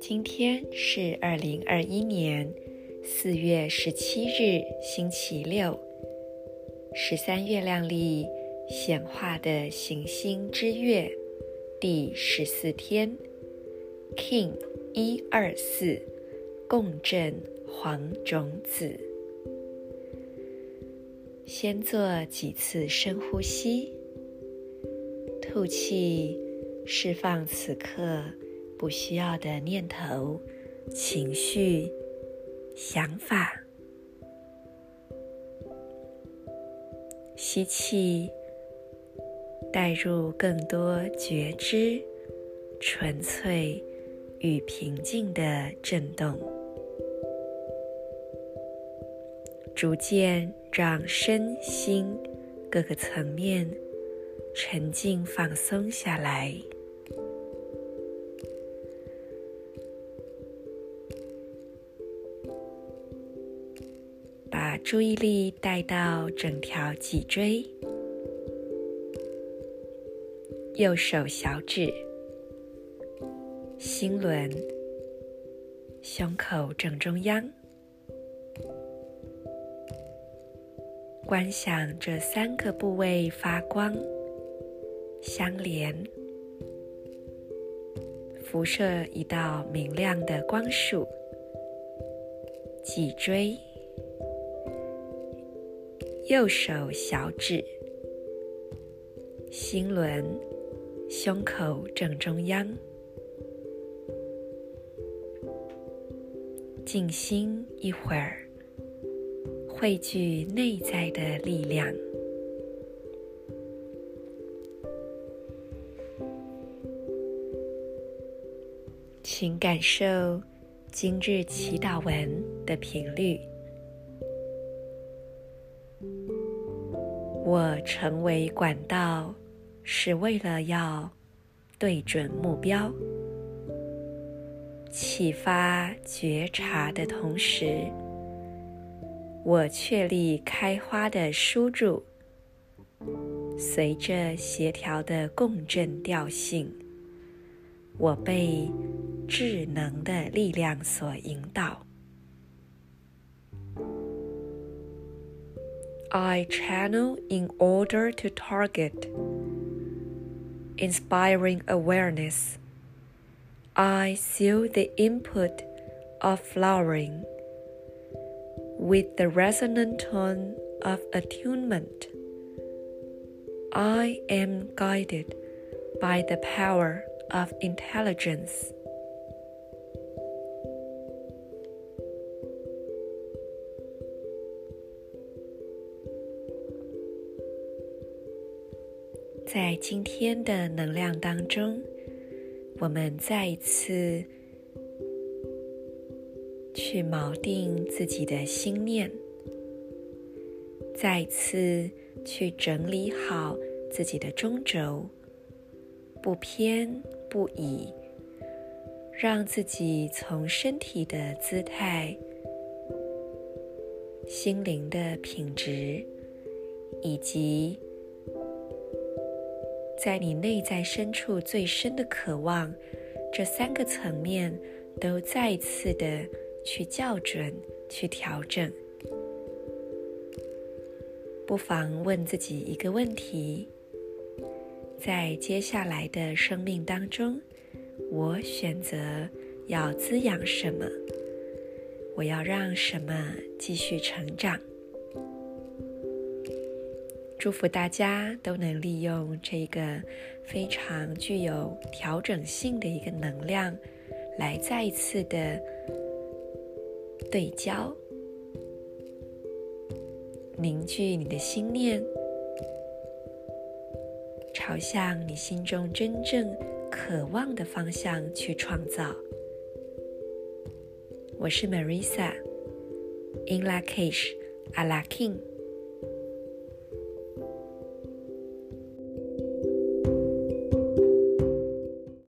今天是二零二一年四月十七日，星期六，十三月亮历显化的行星之月第十四天，King 一二四共振黄种子。先做几次深呼吸，吐气，释放此刻。不需要的念头、情绪、想法，吸气，带入更多觉知、纯粹与平静的震动，逐渐让身心各个层面沉静放松下来。把注意力带到整条脊椎、右手小指、心轮、胸口正中央，观想这三个部位发光、相连，辐射一道明亮的光束，脊椎。右手小指、心轮、胸口正中央，静心一会儿，汇聚内在的力量，请感受今日祈祷文的频率。我成为管道，是为了要对准目标，启发觉察的同时，我确立开花的输入，随着协调的共振调性，我被智能的力量所引导。I channel in order to target inspiring awareness. I seal the input of flowering with the resonant tone of attunement. I am guided by the power of intelligence. 在今天的能量当中，我们再一次 去锚定自己的心念，再次去整理好自己的中轴，不偏不倚，让自己从身体的姿态、心灵的品质以及在你内在深处最深的渴望，这三个层面都再次的去校准、去调整。不妨问自己一个问题：在接下来的生命当中，我选择要滋养什么？我要让什么继续成长？祝福大家都能利用这个非常具有调整性的一个能量，来再一次的对焦，凝聚你的心念，朝向你心中真正渴望的方向去创造。我是 Marisa，In LA KESHA LA KING。